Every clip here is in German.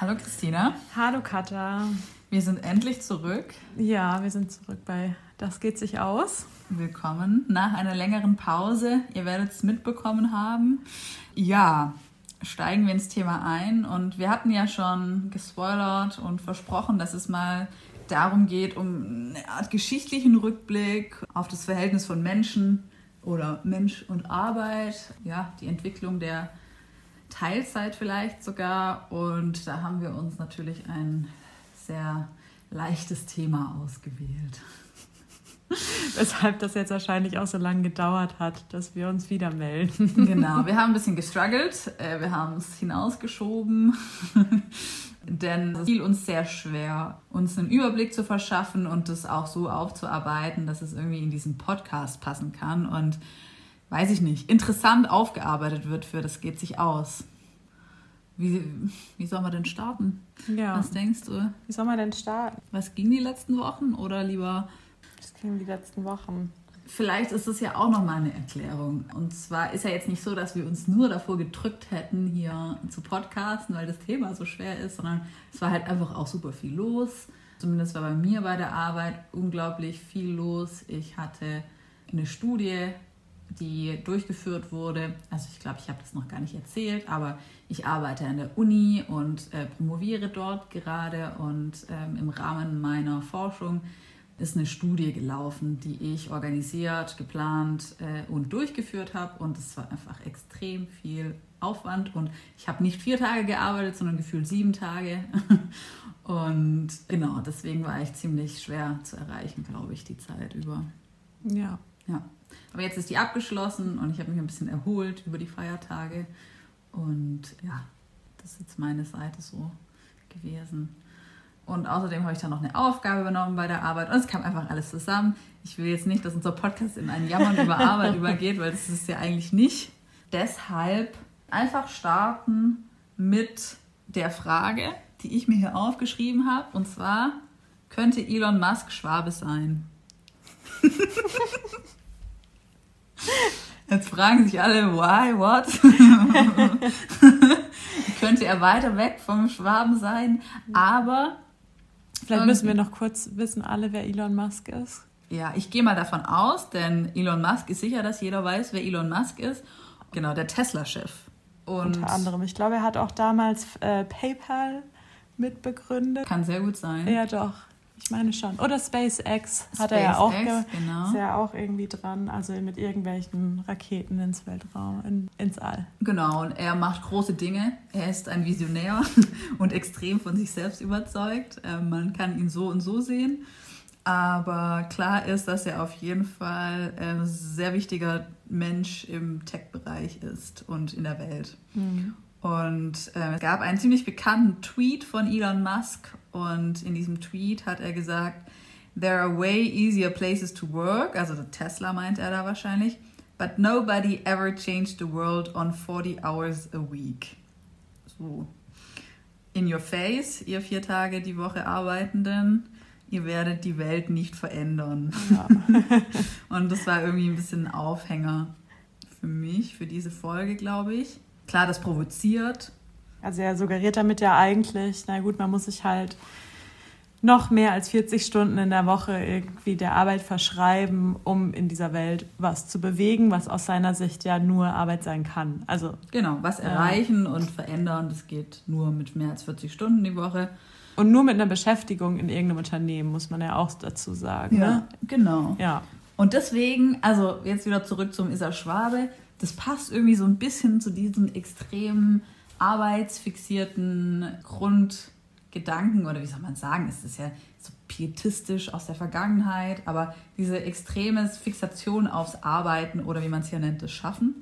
Hallo Christina. Hallo Katha. Wir sind endlich zurück. Ja, wir sind zurück bei Das geht sich aus. Willkommen nach einer längeren Pause. Ihr werdet es mitbekommen haben. Ja, steigen wir ins Thema ein. Und wir hatten ja schon gespoilert und versprochen, dass es mal darum geht, um eine Art geschichtlichen Rückblick auf das Verhältnis von Menschen oder Mensch und Arbeit, ja, die Entwicklung der Teilzeit vielleicht sogar. Und da haben wir uns natürlich ein sehr leichtes Thema ausgewählt. Weshalb das jetzt wahrscheinlich auch so lange gedauert hat, dass wir uns wieder melden. Genau, wir haben ein bisschen gestruggelt, äh, wir haben es hinausgeschoben, denn es fiel uns sehr schwer, uns einen Überblick zu verschaffen und das auch so aufzuarbeiten, dass es irgendwie in diesen Podcast passen kann und, weiß ich nicht, interessant aufgearbeitet wird für das geht sich aus. Wie, wie soll man denn starten? Ja. Was denkst du? Wie soll man denn starten? Was ging die letzten Wochen oder lieber? Was ging die letzten Wochen? Vielleicht ist das ja auch nochmal eine Erklärung. Und zwar ist ja jetzt nicht so, dass wir uns nur davor gedrückt hätten, hier zu podcasten, weil das Thema so schwer ist, sondern es war halt einfach auch super viel los. Zumindest war bei mir bei der Arbeit unglaublich viel los. Ich hatte eine Studie, die durchgeführt wurde. Also ich glaube, ich habe das noch gar nicht erzählt, aber ich arbeite an der Uni und äh, promoviere dort gerade und ähm, im Rahmen meiner Forschung ist eine Studie gelaufen, die ich organisiert, geplant äh, und durchgeführt habe und es war einfach extrem viel Aufwand und ich habe nicht vier Tage gearbeitet, sondern gefühlt sieben Tage und genau, deswegen war ich ziemlich schwer zu erreichen, glaube ich, die Zeit über. Ja. Ja. Aber jetzt ist die abgeschlossen und ich habe mich ein bisschen erholt über die Feiertage und ja, das ist jetzt meine Seite so gewesen. Und außerdem habe ich dann noch eine Aufgabe übernommen bei der Arbeit. Und es kam einfach alles zusammen. Ich will jetzt nicht, dass unser Podcast in ein Jammern über Arbeit übergeht, weil das ist ja eigentlich nicht. Deshalb einfach starten mit der Frage, die ich mir hier aufgeschrieben habe. Und zwar, könnte Elon Musk Schwabe sein? Jetzt fragen sich alle, why, what? Könnte er weiter weg vom Schwaben sein? Aber. Vielleicht müssen wir noch kurz wissen, alle, wer Elon Musk ist. Ja, ich gehe mal davon aus, denn Elon Musk ist sicher, dass jeder weiß, wer Elon Musk ist. Genau, der Tesla-Chef. Unter anderem. Ich glaube, er hat auch damals äh, PayPal mitbegründet. Kann sehr gut sein. Ja, doch. Ich meine schon. Oder SpaceX hat er ja auch. Genau. Ist ja auch irgendwie dran. Also mit irgendwelchen Raketen ins Weltraum, in, ins All. Genau. Und er macht große Dinge. Er ist ein Visionär und extrem von sich selbst überzeugt. Ähm, man kann ihn so und so sehen. Aber klar ist, dass er auf jeden Fall ein sehr wichtiger Mensch im Tech-Bereich ist und in der Welt. Mhm. Und äh, es gab einen ziemlich bekannten Tweet von Elon Musk und in diesem Tweet hat er gesagt, There are way easier places to work, also Tesla meint er da wahrscheinlich, but nobody ever changed the world on 40 hours a week. So. In your face, ihr vier Tage die Woche Arbeitenden, ihr werdet die Welt nicht verändern. Ja. und das war irgendwie ein bisschen ein Aufhänger für mich, für diese Folge, glaube ich. Klar, das provoziert. Also er suggeriert damit ja eigentlich, na gut, man muss sich halt noch mehr als 40 Stunden in der Woche irgendwie der Arbeit verschreiben, um in dieser Welt was zu bewegen, was aus seiner Sicht ja nur Arbeit sein kann. Also genau, was erreichen äh, und verändern, das geht nur mit mehr als 40 Stunden die Woche. Und nur mit einer Beschäftigung in irgendeinem Unternehmen, muss man ja auch dazu sagen. Ja, ne? genau. Ja. Und deswegen, also jetzt wieder zurück zum Isa Schwabe, das passt irgendwie so ein bisschen zu diesen extremen arbeitsfixierten Grundgedanken oder wie soll man sagen, es ist ja so pietistisch aus der Vergangenheit, aber diese extreme Fixation aufs Arbeiten oder wie man es hier nennt, das Schaffen,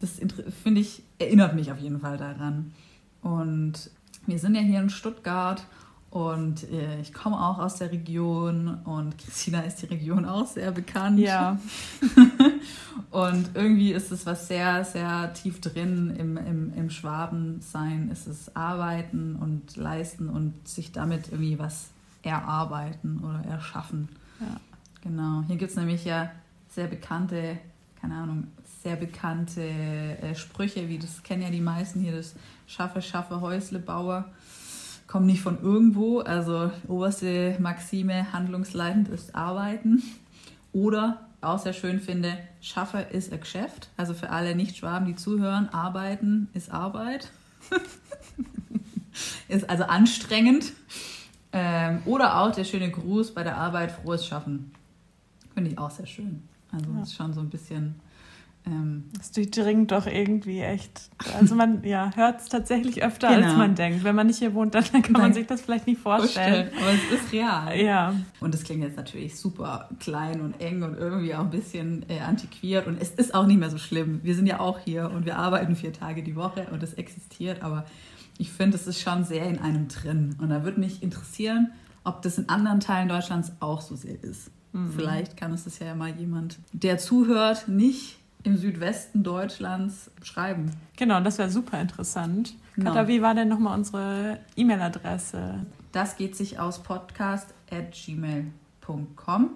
das finde ich, erinnert mich auf jeden Fall daran. Und wir sind ja hier in Stuttgart und äh, ich komme auch aus der Region und Christina ist die Region auch sehr bekannt. Ja. und irgendwie ist es was sehr, sehr tief drin im, im, im Schwabensein. Ist es Arbeiten und Leisten und sich damit irgendwie was erarbeiten oder erschaffen. Ja. Genau. Hier gibt es nämlich ja sehr bekannte, keine Ahnung, sehr bekannte äh, Sprüche, wie das kennen ja die meisten hier, das Schaffe, Schaffe, Häusle, Bauer kommen nicht von irgendwo. Also oberste Maxime, handlungsleitend ist Arbeiten. Oder auch sehr schön finde, Schaffe ist ein Geschäft. Also für alle Nicht-Schwaben, die zuhören, Arbeiten ist Arbeit. ist also anstrengend. Ähm, oder auch der schöne Gruß bei der Arbeit, frohes Schaffen. Finde ich auch sehr schön. Also ja. ist schon so ein bisschen das durchdringt doch irgendwie echt. Also man ja, hört es tatsächlich öfter, genau. als man denkt. Wenn man nicht hier wohnt, dann kann man Nein. sich das vielleicht nicht vorstellen. Aber es ist real. Ja. Und es klingt jetzt natürlich super klein und eng und irgendwie auch ein bisschen äh, antiquiert. Und es ist auch nicht mehr so schlimm. Wir sind ja auch hier und wir arbeiten vier Tage die Woche und es existiert. Aber ich finde, es ist schon sehr in einem drin. Und da würde mich interessieren, ob das in anderen Teilen Deutschlands auch so sehr ist. Mhm. Vielleicht kann es das ja mal jemand, der zuhört, nicht im Südwesten Deutschlands schreiben. Genau, das wäre super interessant. Genau. Katha, wie war denn nochmal unsere E-Mail-Adresse? Das geht sich aus podcast.gmail.com.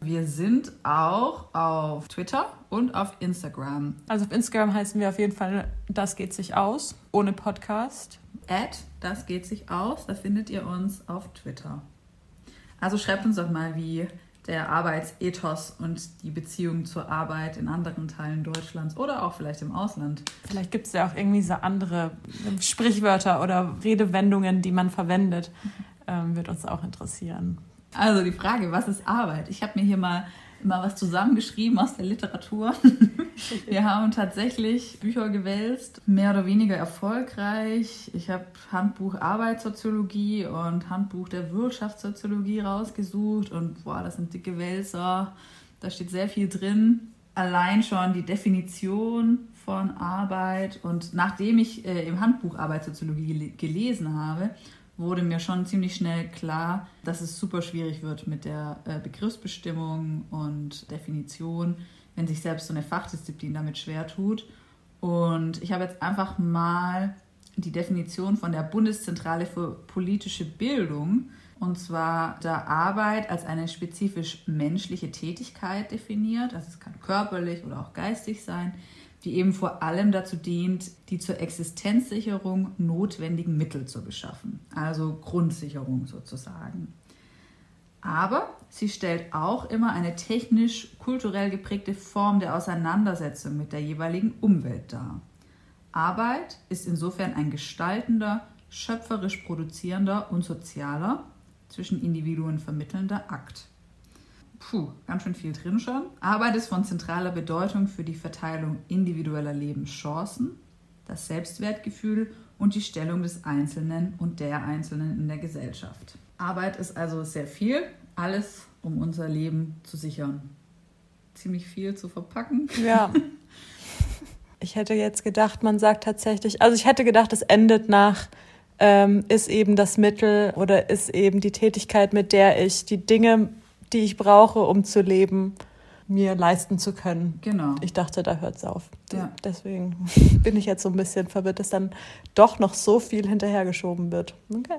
Wir sind auch auf Twitter und auf Instagram. Also auf Instagram heißen wir auf jeden Fall Das geht sich aus, ohne Podcast. At Das geht sich aus, da findet ihr uns auf Twitter. Also schreibt uns doch mal, wie der Arbeitsethos und die Beziehung zur Arbeit in anderen Teilen Deutschlands oder auch vielleicht im Ausland. Vielleicht gibt es ja auch irgendwie so andere Sprichwörter oder Redewendungen, die man verwendet. Ähm, wird uns auch interessieren. Also die Frage, was ist Arbeit? Ich habe mir hier mal mal was zusammengeschrieben aus der Literatur. Wir haben tatsächlich Bücher gewälzt, mehr oder weniger erfolgreich. Ich habe Handbuch Arbeitssoziologie und Handbuch der Wirtschaftssoziologie rausgesucht und boah, das sind dicke Wälzer. Da steht sehr viel drin. Allein schon die Definition von Arbeit und nachdem ich äh, im Handbuch Arbeitssoziologie gelesen habe, wurde mir schon ziemlich schnell klar, dass es super schwierig wird mit der äh, Begriffsbestimmung und Definition, wenn sich selbst so eine Fachdisziplin damit schwer tut. Und ich habe jetzt einfach mal die Definition von der Bundeszentrale für politische Bildung, und zwar der Arbeit als eine spezifisch menschliche Tätigkeit definiert. Also es kann körperlich oder auch geistig sein, die eben vor allem dazu dient, die zur Existenzsicherung notwendigen Mittel zu beschaffen, also Grundsicherung sozusagen. Aber sie stellt auch immer eine technisch-kulturell geprägte Form der Auseinandersetzung mit der jeweiligen Umwelt dar. Arbeit ist insofern ein gestaltender, schöpferisch produzierender und sozialer, zwischen Individuen vermittelnder Akt. Puh, ganz schön viel drin schon. Arbeit ist von zentraler Bedeutung für die Verteilung individueller Lebenschancen, das Selbstwertgefühl und die Stellung des Einzelnen und der Einzelnen in der Gesellschaft. Arbeit ist also sehr viel, alles, um unser Leben zu sichern. Ziemlich viel zu verpacken. Ja. Ich hätte jetzt gedacht, man sagt tatsächlich, also ich hätte gedacht, es endet nach, ähm, ist eben das Mittel oder ist eben die Tätigkeit, mit der ich die Dinge die ich brauche, um zu leben, mir leisten zu können. Genau. Ich dachte, da hört es auf. Ja. Deswegen bin ich jetzt so ein bisschen verwirrt, dass dann doch noch so viel hinterhergeschoben wird. Okay.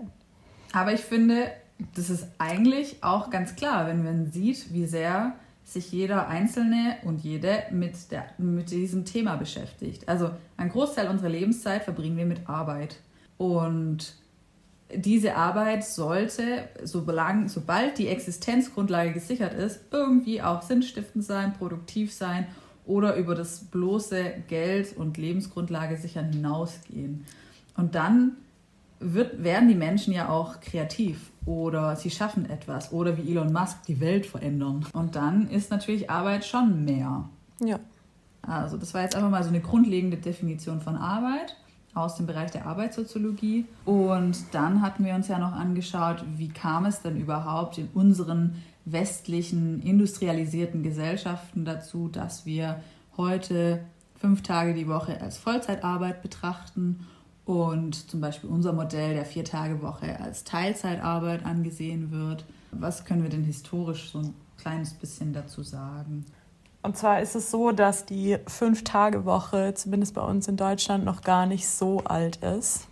Aber ich finde, das ist eigentlich auch ganz klar, wenn man sieht, wie sehr sich jeder Einzelne und jede mit, der, mit diesem Thema beschäftigt. Also ein Großteil unserer Lebenszeit verbringen wir mit Arbeit. Und diese Arbeit sollte, sobald die Existenzgrundlage gesichert ist, irgendwie auch sinnstiftend sein, produktiv sein oder über das bloße Geld und Lebensgrundlage sichern hinausgehen. Und dann wird, werden die Menschen ja auch kreativ oder sie schaffen etwas oder wie Elon Musk die Welt verändern. Und dann ist natürlich Arbeit schon mehr. Ja. Also das war jetzt einfach mal so eine grundlegende Definition von Arbeit aus dem Bereich der Arbeitssoziologie. Und dann hatten wir uns ja noch angeschaut, wie kam es denn überhaupt in unseren westlichen industrialisierten Gesellschaften dazu, dass wir heute fünf Tage die Woche als Vollzeitarbeit betrachten und zum Beispiel unser Modell der Vier-Tage-Woche als Teilzeitarbeit angesehen wird. Was können wir denn historisch so ein kleines bisschen dazu sagen? Und zwar ist es so, dass die Fünf-Tage-Woche, zumindest bei uns in Deutschland, noch gar nicht so alt ist.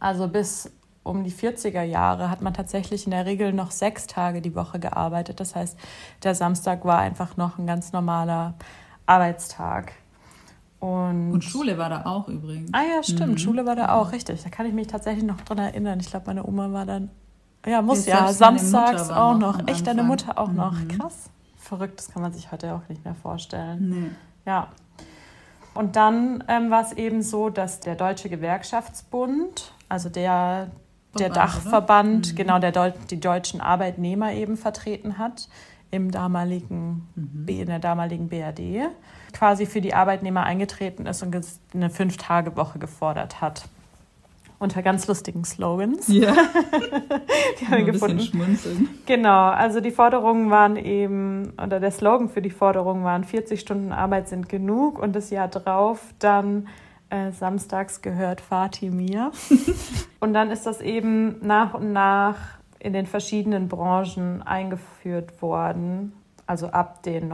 Also bis um die 40er Jahre hat man tatsächlich in der Regel noch sechs Tage die Woche gearbeitet. Das heißt, der Samstag war einfach noch ein ganz normaler Arbeitstag. Und, Und Schule war da auch übrigens. Ah ja, stimmt. Mhm. Schule war da auch, richtig. Da kann ich mich tatsächlich noch dran erinnern. Ich glaube, meine Oma war dann, ja, muss Ja, samstags auch noch noch. Echt, deine. Mutter auch noch. Mhm. Krass. Verrückt, das kann man sich heute auch nicht mehr vorstellen. Nee. Ja. Und dann ähm, war es eben so, dass der Deutsche Gewerkschaftsbund, also der, der Verband, Dachverband? Mhm. genau, der Deu die deutschen Arbeitnehmer eben vertreten hat im damaligen, Mhm. In der damaligen BRD, quasi für die Arbeitnehmer eingetreten ist und eine Fünf-Tage-Woche gefordert hat. Unter ganz lustigen Slogans. Ja, Die haben wir ein bisschen gefunden. schmunzeln. Genau, also die Forderungen waren eben, oder der Slogan für die Forderungen waren 40 Stunden Arbeit sind genug und das Jahr drauf dann äh, samstags gehört Fatih mir. und dann ist das eben nach und nach in den verschiedenen Branchen eingeführt worden, also ab den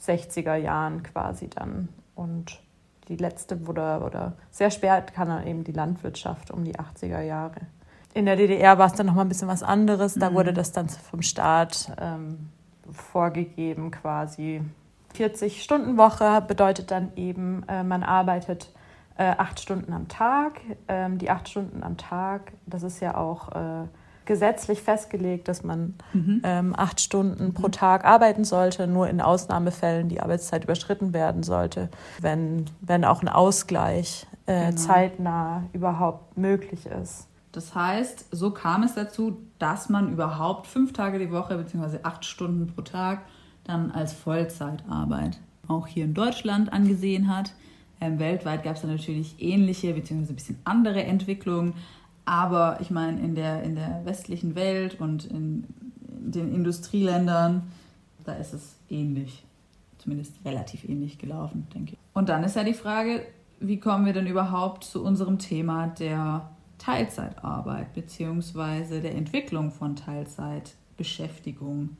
1960er Jahren quasi dann. Und die letzte wurde, oder sehr spät kann dann eben die Landwirtschaft um die 80er Jahre. In der DDR war es dann nochmal ein bisschen was anderes. Da Mhm. wurde das dann vom Staat ähm, vorgegeben quasi. 40-Stunden-Woche bedeutet dann eben, äh, man arbeitet äh, acht Stunden am Tag. Ähm, die acht Stunden am Tag, das ist ja auch äh, gesetzlich festgelegt, dass man Mhm. ähm, acht Stunden pro Tag arbeiten sollte, nur in Ausnahmefällen die Arbeitszeit überschritten werden sollte, wenn, wenn auch ein Ausgleich äh, Genau. zeitnah überhaupt möglich ist. Das heißt, so kam es dazu, dass man überhaupt fünf Tage die Woche bzw. acht Stunden pro Tag dann als Vollzeitarbeit auch hier in Deutschland angesehen hat. Ähm, weltweit gab es dann natürlich ähnliche bzw. ein bisschen andere Entwicklungen. Aber ich meine, in der, in der westlichen Welt und in, den Industrieländern, da ist es ähnlich. Zumindest relativ ähnlich gelaufen, denke ich. Und dann ist ja die Frage, wie kommen wir denn überhaupt zu unserem Thema der Teilzeitarbeit beziehungsweise der Entwicklung von Teilzeitbeschäftigung?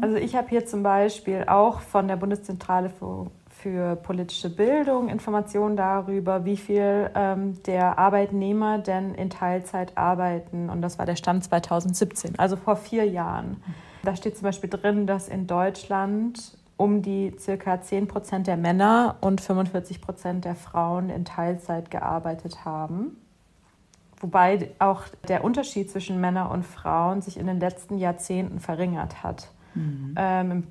Also ich habe hier zum Beispiel auch von der Bundeszentrale für, für politische Bildung Informationen darüber, wie viel ähm, der Arbeitnehmer denn in Teilzeit arbeiten. Und das war der Stand 2017, also vor vier Jahren. Da steht zum Beispiel drin, dass in Deutschland um die circa 10 Prozent der Männer und 45 Prozent der Frauen in Teilzeit gearbeitet haben. Wobei auch der Unterschied zwischen Männern und Frauen sich in den letzten Jahrzehnten verringert hat. Ähm, im,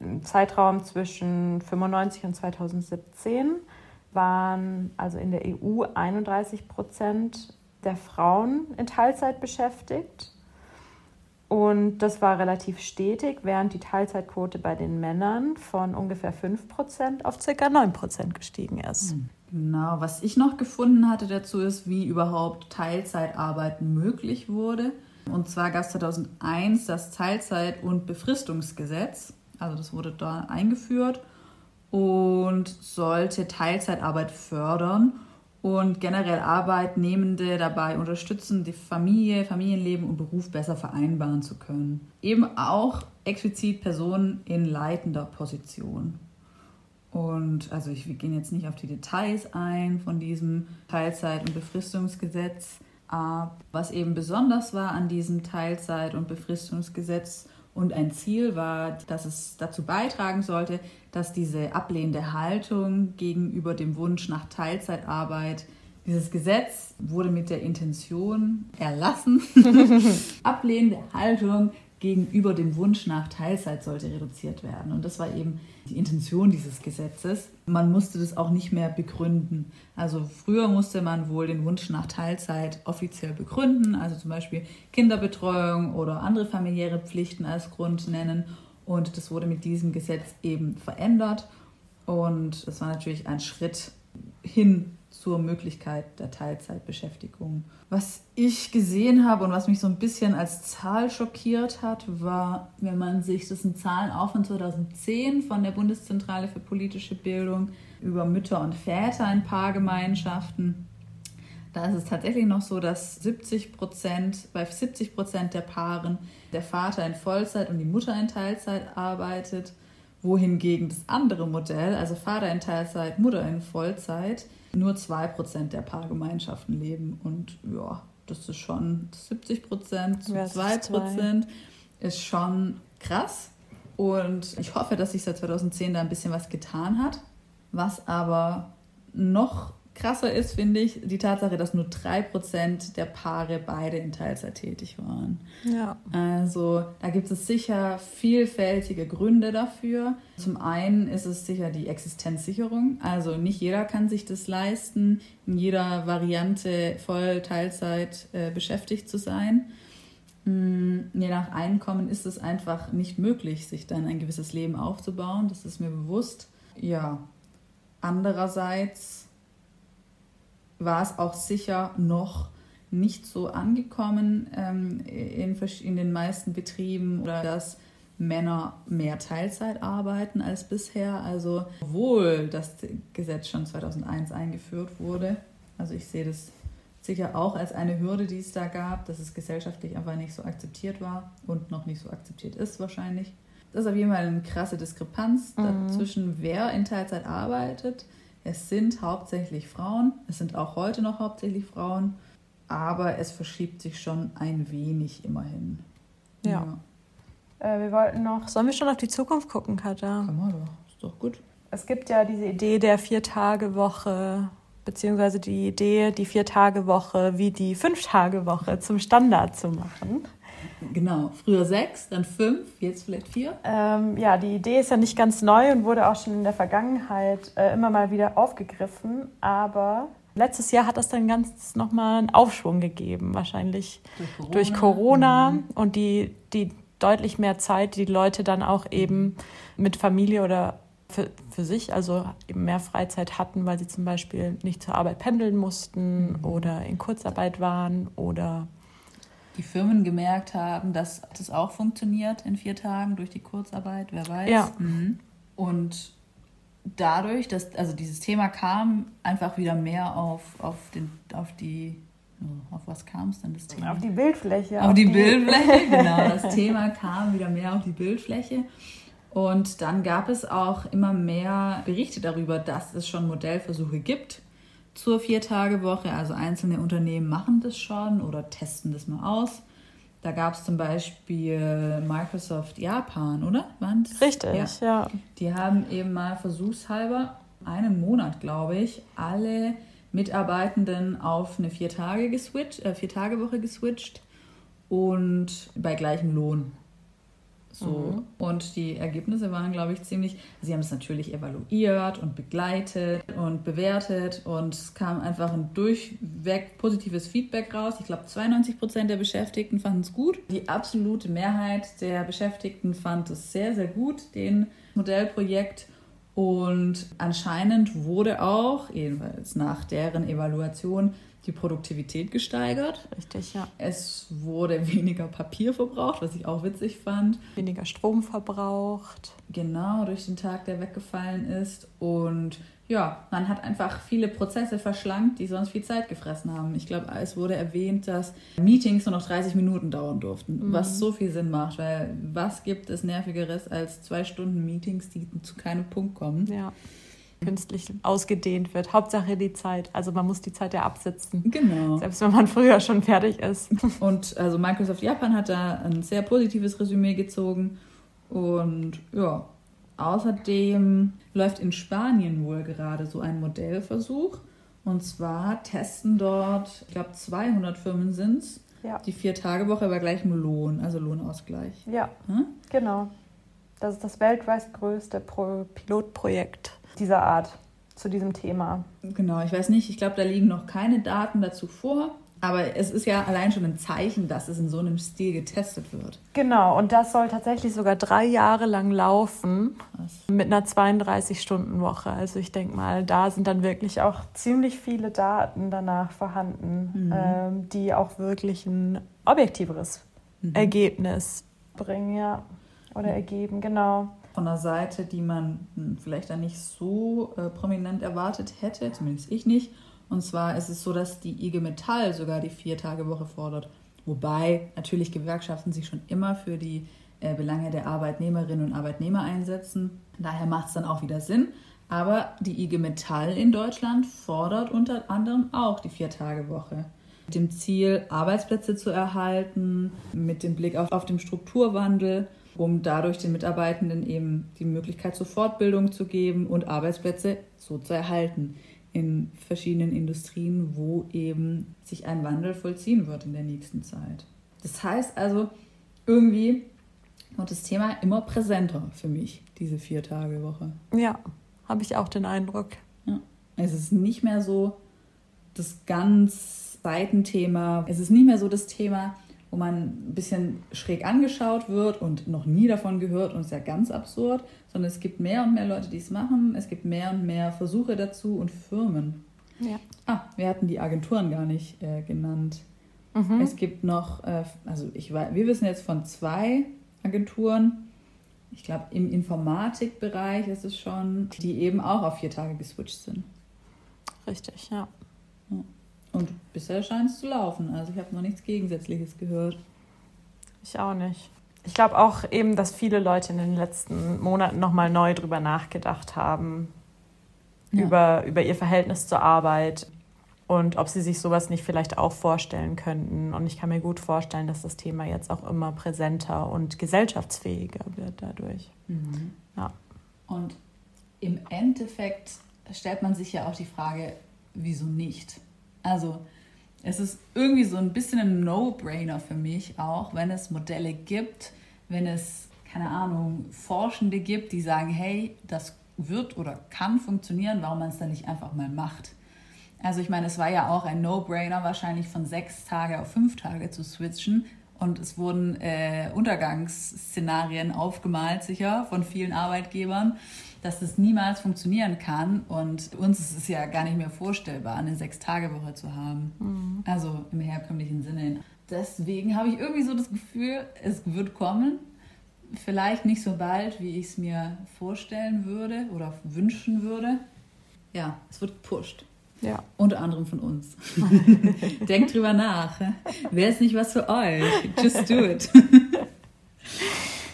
Im Zeitraum zwischen 95 und 2017 waren also in der EU 31 Prozent der Frauen in Teilzeit beschäftigt. Und das war relativ stetig, während die Teilzeitquote bei den Männern von ungefähr 5 Prozent auf ca. 9 Prozent gestiegen ist. Genau, was ich noch gefunden hatte dazu ist, wie überhaupt Teilzeitarbeit möglich wurde. Und zwar gab es 2001 das Teilzeit- und Befristungsgesetz. Also das wurde da eingeführt und sollte Teilzeitarbeit fördern und generell Arbeitnehmende dabei unterstützen, die Familie, Familienleben und Beruf besser vereinbaren zu können. Eben auch explizit Personen in leitender Position. Und also ich, wir gehen jetzt nicht auf die Details ein von diesem Teilzeit- und Befristungsgesetz. Aber was eben besonders war an diesem Teilzeit- und Befristungsgesetz und ein Ziel war, dass es dazu beitragen sollte, dass diese ablehnende Haltung gegenüber dem Wunsch nach Teilzeitarbeit, dieses Gesetz wurde mit der Intention erlassen, ablehnende Haltung gegenüber dem Wunsch nach Teilzeit sollte reduziert werden. Und das war eben die Intention dieses Gesetzes. Man musste das auch nicht mehr begründen. Also früher musste man wohl den Wunsch nach Teilzeit offiziell begründen, also zum Beispiel Kinderbetreuung oder andere familiäre Pflichten als Grund nennen. Und das wurde mit diesem Gesetz eben verändert. Und das war natürlich ein Schritt hin zur Möglichkeit der Teilzeitbeschäftigung. Was ich gesehen habe und was mich so ein bisschen als Zahl schockiert hat, war, wenn man sich, das sind Zahlen auch von 2010 von der Bundeszentrale für politische Bildung über Mütter und Väter in Paargemeinschaften. Da ist es tatsächlich noch so, dass 70 Prozent, bei 70 Prozent der Paaren der Vater in Vollzeit und die Mutter in Teilzeit arbeitet, wohingegen das andere Modell, also Vater in Teilzeit, Mutter in Vollzeit, nur 2% der Paargemeinschaften leben. Und ja, das ist schon 70 Prozent zu Versus 2 Prozent ist schon krass. Und ich hoffe, dass sich seit 2010 da ein bisschen was getan hat. Was aber noch krasser ist, finde ich, die Tatsache, dass nur 3% der Paare beide in Teilzeit tätig waren. Ja. Also da gibt es sicher vielfältige Gründe dafür. Zum einen ist es sicher die Existenzsicherung. Also nicht jeder kann sich das leisten, in jeder Variante voll Teilzeit äh, beschäftigt zu sein. Hm, je nach Einkommen ist es einfach nicht möglich, sich dann ein gewisses Leben aufzubauen. Das ist mir bewusst. Ja, andererseits war es auch sicher noch nicht so angekommen ähm, in, in den meisten Betrieben oder dass Männer mehr Teilzeit arbeiten als bisher. Also obwohl das Gesetz schon 2001 eingeführt wurde. Also ich sehe das sicher auch als eine Hürde, die es da gab, dass es gesellschaftlich einfach nicht so akzeptiert war und noch nicht so akzeptiert ist wahrscheinlich. Das ist auf jeden Fall eine krasse Diskrepanz mhm. dazwischen, wer in Teilzeit arbeitet es sind hauptsächlich Frauen, es sind auch heute noch hauptsächlich Frauen, aber es verschiebt sich schon ein wenig immerhin. Ja. ja. Äh, wir wollten noch, sollen wir schon auf die Zukunft gucken, Katja? Kann man doch, ist doch gut. Es gibt ja diese Idee der Vier-Tage-Woche, beziehungsweise die Idee, die Vier-Tage-Woche wie die Fünf-Tage-Woche zum Standard zu machen. Genau, früher sechs, dann fünf, jetzt vielleicht vier. Ähm, ja, die Idee ist ja nicht ganz neu und wurde auch schon in der Vergangenheit äh, immer mal wieder aufgegriffen, aber letztes Jahr hat das dann ganz nochmal einen Aufschwung gegeben, wahrscheinlich durch Corona, durch Corona mhm. und die, die deutlich mehr Zeit, die, Leute dann auch eben mit Familie oder für, für sich, also eben mehr Freizeit hatten, weil sie zum Beispiel nicht zur Arbeit pendeln mussten mhm. oder in Kurzarbeit waren oder die Firmen gemerkt haben, dass das auch funktioniert in vier Tagen durch die Kurzarbeit, wer weiß. Ja. Mhm. Und dadurch, dass also dieses Thema kam, einfach wieder mehr auf, auf, den, auf die, oh, auf was kam es denn das Thema? Auf die Bildfläche. Auf, auf die, die Bildfläche, genau. Das Thema kam wieder mehr auf die Bildfläche. Und dann gab es auch immer mehr Berichte darüber, dass es schon Modellversuche gibt zur Viertagewoche. Also einzelne Unternehmen machen das schon oder testen das mal aus. Da gab es zum Beispiel Microsoft Japan, oder? Waren's? Richtig, ja. ja. Die haben eben mal versuchshalber einen Monat, glaube ich, alle Mitarbeitenden auf eine Vier-Tage geswitcht, äh, Vier-Tage-Woche geswitcht und bei gleichem Lohn. So. Mhm. Und die Ergebnisse waren, glaube ich, ziemlich. Sie haben es natürlich evaluiert und begleitet und bewertet und es kam einfach ein durchweg positives Feedback raus. Ich glaube, 92 Prozent der Beschäftigten fanden es gut. Die absolute Mehrheit der Beschäftigten fand es sehr, sehr gut, den Modellprojekt. Und anscheinend wurde auch, jedenfalls nach deren Evaluation, die Produktivität gesteigert. Richtig, ja. Es wurde weniger Papier verbraucht, was ich auch witzig fand. Weniger Strom verbraucht. Genau, durch den Tag, der weggefallen ist. Und ja, man hat einfach viele Prozesse verschlankt, die sonst viel Zeit gefressen haben. Ich glaube, es wurde erwähnt, dass Meetings nur noch 30 Minuten dauern durften, mhm. was so viel Sinn macht, weil was gibt es Nervigeres als zwei Stunden Meetings, die zu keinem Punkt kommen? Ja künstlich ausgedehnt wird. Hauptsache die Zeit. Also man muss die Zeit ja absitzen. Genau. Selbst wenn man früher schon fertig ist. Und also Microsoft Japan hat da ein sehr positives Resümee gezogen. Und ja, außerdem läuft in Spanien wohl gerade so ein Modellversuch. Und zwar testen dort, ich glaube 200 Firmen sind es, ja. die Vier-Tage-Woche bei gleichem Lohn, also Lohnausgleich. Ja, hm? genau. Das ist das weltweit größte Pro Pilotprojekt dieser Art zu diesem Thema. Genau, ich weiß nicht, ich glaube, da liegen noch keine Daten dazu vor. Aber es ist ja allein schon ein Zeichen, dass es in so einem Stil getestet wird. Genau, und das soll tatsächlich sogar drei Jahre lang laufen Was? mit einer 32-Stunden-Woche. Also ich denke mal, da sind dann wirklich auch ziemlich viele Daten danach vorhanden, mhm. ähm, die auch wirklich ein objektiveres mhm. Ergebnis bringen, ja. Oder mhm. ergeben, genau von einer Seite, die man hm, vielleicht dann nicht so äh, prominent erwartet hätte, zumindest ich nicht. Und zwar ist es so, dass die IG Metall sogar die Vier-Tage-Woche fordert. Wobei natürlich Gewerkschaften sich schon immer für die äh, Belange der Arbeitnehmerinnen und Arbeitnehmer einsetzen. Daher macht es dann auch wieder Sinn. Aber die IG Metall in Deutschland fordert unter anderem auch die Vier-Tage-Woche. Mit dem Ziel, Arbeitsplätze zu erhalten, mit dem Blick auf, auf den Strukturwandel um dadurch den Mitarbeitenden eben die Möglichkeit zur Fortbildung zu geben und Arbeitsplätze so zu erhalten in verschiedenen Industrien, wo eben sich ein Wandel vollziehen wird in der nächsten Zeit. Das heißt also, irgendwie wird das Thema immer präsenter für mich, diese Vier-Tage-Woche. Ja, habe ich auch den Eindruck. Ja. Es ist nicht mehr so das ganz Seitenthema. Es ist nicht mehr so das Thema, wo man ein bisschen schräg angeschaut wird und noch nie davon gehört und ist ja ganz absurd, sondern es gibt mehr und mehr Leute, die es machen. Es gibt mehr und mehr Versuche dazu und Firmen. Ja. Ah, wir hatten die Agenturen gar nicht äh, genannt. Mhm. Es gibt noch, äh, also ich weiß, wir wissen jetzt von zwei Agenturen. Ich glaube, im Informatikbereich ist es schon, die eben auch auf vier Tage geswitcht sind. Richtig, ja. Und bisher scheint es zu laufen. Also ich habe noch nichts Gegensätzliches gehört. Ich auch nicht. Ich glaube auch eben, dass viele Leute in den letzten Monaten nochmal neu drüber nachgedacht haben, Ja. über, über ihr Verhältnis zur Arbeit und ob sie sich sowas nicht vielleicht auch vorstellen könnten. Und ich kann mir gut vorstellen, dass das Thema jetzt auch immer präsenter und gesellschaftsfähiger wird dadurch. Ja. Und im Endeffekt stellt man sich ja auch die Frage, wieso nicht? Also es ist irgendwie so ein bisschen ein No-Brainer für mich auch, wenn es Modelle gibt, wenn es, keine Ahnung, Forschende gibt, die sagen, hey, das wird oder kann funktionieren, warum man es dann nicht einfach mal macht. Also ich meine, es war ja auch ein No-Brainer, wahrscheinlich von sechs Tage auf fünf Tage zu switchen. Und es wurden äh, Untergangsszenarien aufgemalt, sicher, von vielen Arbeitgebern, dass das niemals funktionieren kann. Und uns ist es ja gar nicht mehr vorstellbar, eine Sechs-Tage-Woche zu haben. Also im herkömmlichen Sinne. Deswegen habe ich irgendwie so das Gefühl, es wird kommen. Vielleicht nicht so bald, wie ich es mir vorstellen würde oder wünschen würde. Ja, es wird gepusht. Ja. Unter anderem von uns. Denkt drüber nach. Wäre es nicht was für euch? Just do it.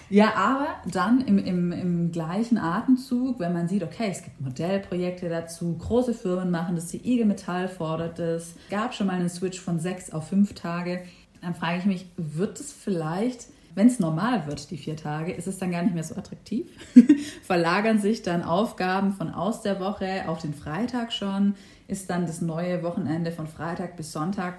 ja, aber dann im, im, im gleichen Atemzug, wenn man sieht, okay, es gibt Modellprojekte dazu, große Firmen machen das, die IG Metall fordert es, gab schon mal einen Switch von sechs auf fünf Tage, dann frage ich mich, wird es vielleicht wenn es normal wird, die vier Tage, ist es dann gar nicht mehr so attraktiv. Verlagern sich dann Aufgaben von aus der Woche auf den Freitag schon, ist dann das neue Wochenende von Freitag bis Sonntag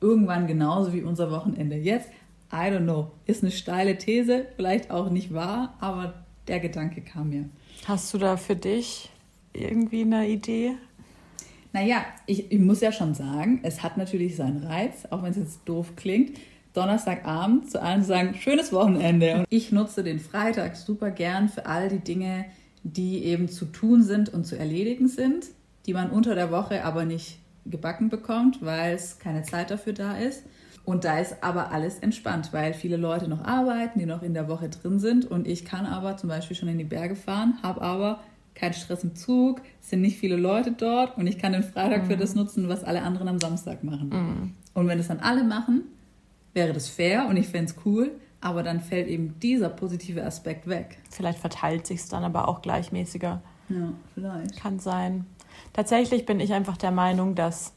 irgendwann genauso wie unser Wochenende jetzt. I don't know. Ist eine steile These, vielleicht auch nicht wahr, aber der Gedanke kam mir. Hast du da für dich irgendwie eine Idee? Naja, ich, ich muss ja schon sagen, es hat natürlich seinen Reiz, auch wenn es jetzt doof klingt. Donnerstagabend zu allen sagen, schönes Wochenende. Und ich nutze den Freitag super gern für all die Dinge, die eben zu tun sind und zu erledigen sind, die man unter der Woche aber nicht gebacken bekommt, weil es keine Zeit dafür da ist. Und da ist aber alles entspannt, weil viele Leute noch arbeiten, die noch in der Woche drin sind. Und ich kann aber zum Beispiel schon in die Berge fahren, habe aber keinen Stress im Zug, es sind nicht viele Leute dort und ich kann den Freitag für das nutzen, was alle anderen am Samstag machen. Und wenn es dann alle machen, wäre das fair und ich fände es cool, aber dann fällt eben dieser positive Aspekt weg. Vielleicht verteilt sich es dann aber auch gleichmäßiger. Ja, vielleicht. Kann sein. Tatsächlich bin ich einfach der Meinung, dass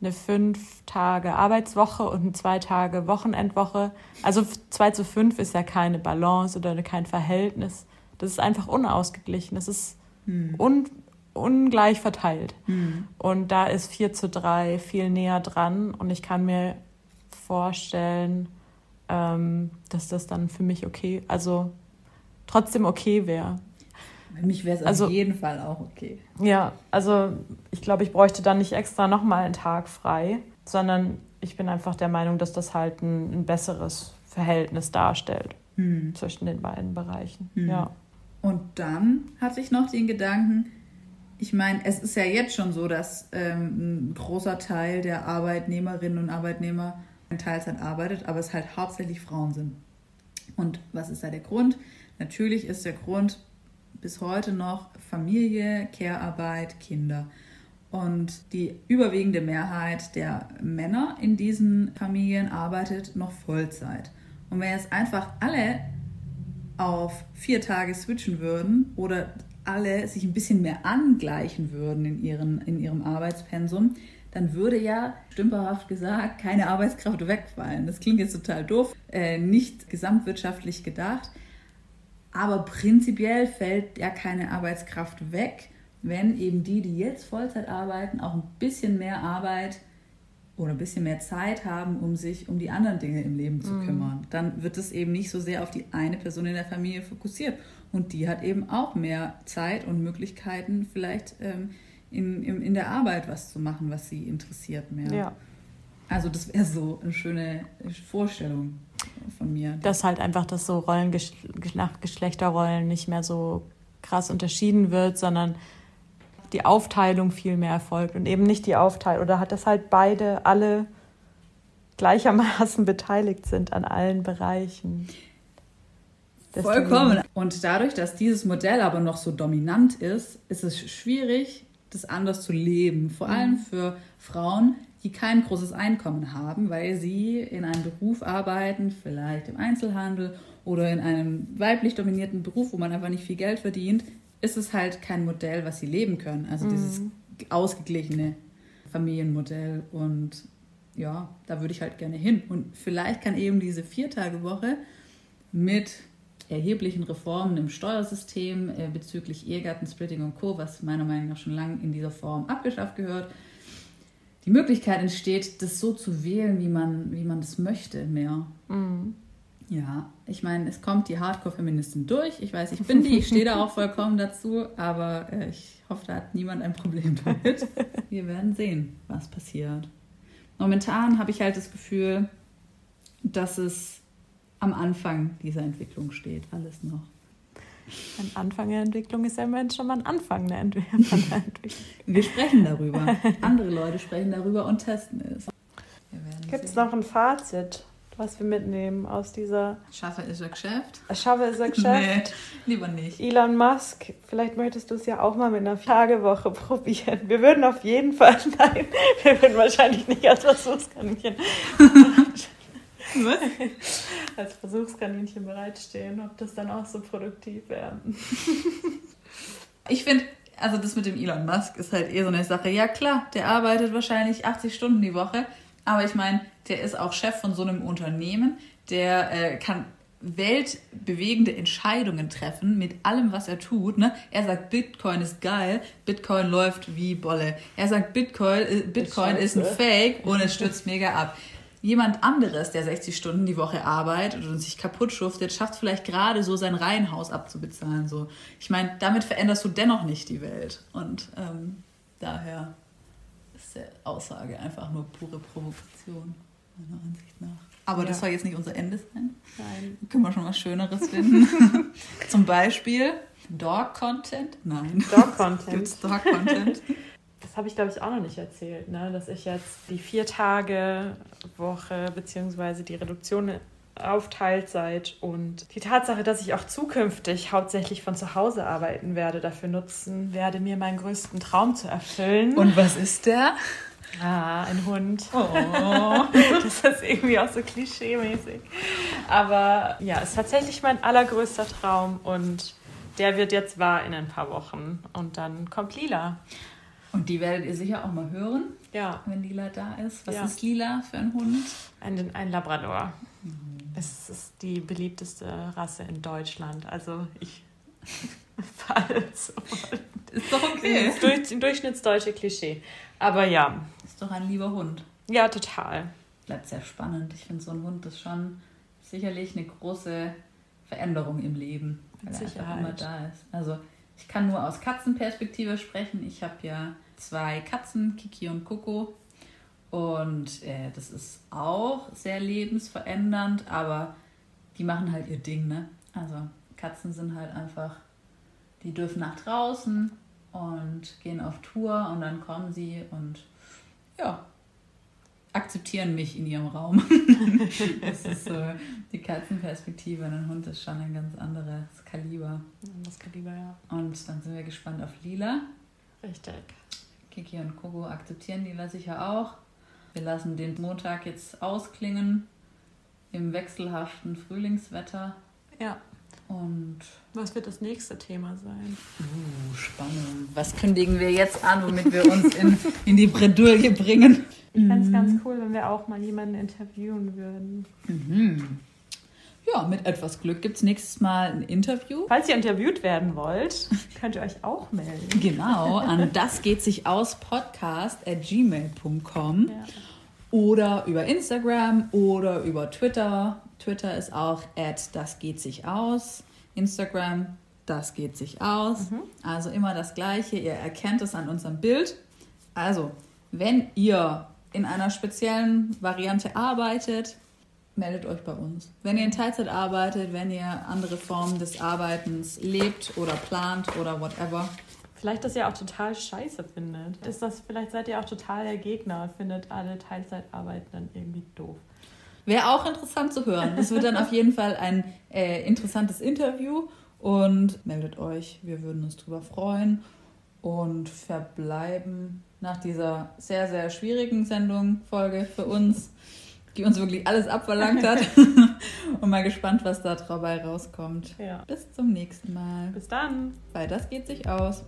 eine fünf Tage Arbeitswoche und eine zwei Tage Wochenendwoche, also zwei zu fünf ist ja keine Balance oder kein Verhältnis. Das ist einfach unausgeglichen. Das ist un, ungleich verteilt. Und da ist vier zu drei viel näher dran und ich kann mir vorstellen, ähm, dass das dann für mich okay, also trotzdem okay wäre. Für mich wäre es Also- auf jeden Fall auch okay. Ja, also ich glaube, ich bräuchte dann nicht extra nochmal einen Tag frei, sondern ich bin einfach der Meinung, dass das halt ein, ein besseres Verhältnis darstellt zwischen den beiden Bereichen. Ja. Und dann hatte ich noch den Gedanken, ich meine, es ist ja jetzt schon so, dass ähm, ein großer Teil der Arbeitnehmerinnen und Arbeitnehmer in Teilzeit arbeitet, aber es halt hauptsächlich Frauen sind. Und was ist da der Grund? Natürlich ist der Grund bis heute noch Familie, Care-Arbeit, Kinder. Und die überwiegende Mehrheit der Männer in diesen Familien arbeitet noch Vollzeit. Und wenn jetzt einfach alle auf vier Tage switchen würden oder alle sich ein bisschen mehr angleichen würden in, ihren, in ihrem Arbeitspensum, dann würde ja, stümperhaft gesagt, keine Arbeitskraft wegfallen. Das klingt jetzt total doof, äh, nicht gesamtwirtschaftlich gedacht, Aber prinzipiell fällt ja keine Arbeitskraft weg, wenn eben die, die jetzt Vollzeit arbeiten, auch ein bisschen mehr Arbeit oder ein bisschen mehr Zeit haben, um sich um die anderen Dinge im Leben zu mhm. kümmern. Dann wird es eben nicht so sehr auf die eine Person in der Familie fokussiert. Und die hat eben auch mehr Zeit und Möglichkeiten, vielleicht ähm, in, in, in der Arbeit was zu machen, was sie interessiert mehr. Ja. Also das wäre so eine schöne Vorstellung von mir. Dass halt einfach das so Rollen nach Geschlechterrollen nicht mehr so krass unterschieden wird, sondern die Aufteilung viel mehr erfolgt und eben nicht die Aufteilung oder hat das halt beide alle gleichermaßen beteiligt sind an allen Bereichen. Vollkommen. Und dadurch, dass dieses Modell aber noch so dominant ist, ist es schwierig, das anders zu leben. Vor allem mhm. für Frauen, die kein großes Einkommen haben, weil sie in einem Beruf arbeiten, vielleicht im Einzelhandel oder in einem weiblich dominierten Beruf, wo man einfach nicht viel Geld verdient, ist es halt kein Modell, was sie leben können. Also mhm. dieses ausgeglichene Familienmodell. Und ja, da würde ich halt gerne hin. Und vielleicht kann eben diese Viertagewoche mit erheblichen Reformen im Steuersystem äh, bezüglich Ehegattensplitting und Co., was meiner Meinung nach schon lange in dieser Form abgeschafft gehört, die Möglichkeit entsteht, das so zu wählen, wie man, wie man das möchte, mehr. Mhm. Ja, ich meine, es kommt die Hardcore-Feministin durch. Ich weiß, ich bin die, ich stehe da auch vollkommen dazu, aber äh, ich hoffe, da hat niemand ein Problem damit. Wir werden sehen, was passiert. Momentan habe ich halt das Gefühl, dass es am Anfang dieser Entwicklung steht, alles noch. Ein Anfang der Entwicklung ist ja immerhin schon mal ein Anfang der Entwicklung. Wir sprechen darüber. Andere Leute sprechen darüber und testen es. Gibt es noch ein Fazit, was wir mitnehmen aus dieser. Schaffe ist ein Geschäft. Schaffe ist ein Geschäft. Nee, lieber nicht. Elon Musk, vielleicht möchtest du es ja auch mal mit einer Tagewoche probieren. Wir würden auf jeden Fall, nein, wir würden wahrscheinlich nicht als Versuchskaninchen. Was? als Versuchskaninchen bereitstehen, ob das dann auch so produktiv wäre. ich finde, also das mit dem Elon Musk ist halt eh so eine Sache. Ja klar, der arbeitet wahrscheinlich 80 Stunden die Woche, aber ich meine, der ist auch Chef von so einem Unternehmen, der äh, kann weltbewegende Entscheidungen treffen mit allem, was er tut. Ne? Er sagt, Bitcoin ist geil, Bitcoin läuft wie Bolle. Er sagt, Bitcoin, äh, Bitcoin ist, ist ein Fake und es stürzt mega ab jemand anderes, der 60 Stunden die Woche arbeitet und sich kaputt schuftet, schafft vielleicht gerade so sein Reihenhaus abzubezahlen. So. Ich meine, damit veränderst du dennoch nicht die Welt. Und ähm, daher ist die Aussage einfach nur pure Provokation, meiner Ansicht nach. Aber ja. das soll jetzt nicht unser Ende sein. Nein. Da können wir schon was Schöneres finden. Zum Beispiel Dog-Content? Nein. Dog-Content. Gibt es Dog-Content? das habe ich glaube ich auch noch nicht erzählt, ne? dass ich jetzt die vier Tage Woche beziehungsweise die Reduktion auf Teilzeit und die Tatsache, dass ich auch zukünftig hauptsächlich von zu Hause arbeiten werde, dafür nutzen werde, mir meinen größten Traum zu erfüllen. Und was ist der? Ah, ein Hund. Oh. das ist irgendwie auch so klischee-mäßig. Aber ja, ist tatsächlich mein allergrößter Traum und der wird jetzt wahr in ein paar Wochen. Und dann kommt Lila. Und die werdet ihr sicher auch mal hören, ja. wenn Lila da ist. Was ja. ist Lila für ein Hund? Ein, ein Labrador. Mhm. Es ist die beliebteste Rasse in Deutschland. Also ich falle so. Ist doch okay. Durch, ein durchschnittsdeutsche Klischee. Aber ja. Ist doch ein lieber Hund. Ja, total. Bleibt sehr spannend. Ich finde, so ein Hund ist schon sicherlich eine große Veränderung im Leben. Weil er einfach immer da ist. Also ich kann nur aus Katzenperspektive sprechen. Ich habe ja zwei Katzen, Kiki und Coco. Und äh, das ist auch sehr lebensverändernd, aber die machen halt ihr Ding, ne? Also Katzen sind halt einfach, die dürfen nach draußen und gehen auf Tour und dann kommen sie und ja, akzeptieren mich in ihrem Raum. das ist so die Katzenperspektive. Ein Hund ist schon ein ganz anderes Kaliber. Das Kaliber, ja. Und dann sind wir gespannt auf Lila. Richtig. Kiki und Kogo akzeptieren Lila sicher auch. Wir lassen den Montag jetzt ausklingen im wechselhaften Frühlingswetter. Ja. Und was wird das nächste Thema sein? Uh, spannend. Was kündigen wir jetzt an, womit wir uns in, in die Bredouille bringen? Ich fände es mhm. ganz cool, wenn wir auch mal jemanden interviewen würden. Mhm. ja, mit etwas Glück gibt es nächstes Mal ein Interview. Falls ihr interviewt werden wollt, könnt ihr euch auch melden. Genau, an das geht sich aus podcast at gmail.com ja. Oder über Instagram oder über Twitter. Twitter ist auch at das geht sich aus. Instagram, das geht sich aus. Mhm. Also immer das Gleiche. Ihr erkennt es an unserem Bild. Also, wenn ihr in einer speziellen Variante arbeitet, meldet euch bei uns. Wenn ihr in Teilzeit arbeitet, wenn ihr andere Formen des Arbeitens lebt oder plant oder whatever. Vielleicht das ja auch total scheiße findet. Ist das, vielleicht seid ihr auch total der Gegner, findet alle Teilzeitarbeitenden irgendwie doof. Wäre auch interessant zu hören. Das wird dann auf jeden Fall ein äh, interessantes Interview und meldet euch. Wir würden uns drüber freuen und verbleiben nach dieser sehr, sehr schwierigen Sendung, Folge für uns, die uns wirklich alles abverlangt hat. und mal gespannt, was da dabei rauskommt. Ja. Bis zum nächsten Mal. Bis dann. Weil das geht sich aus.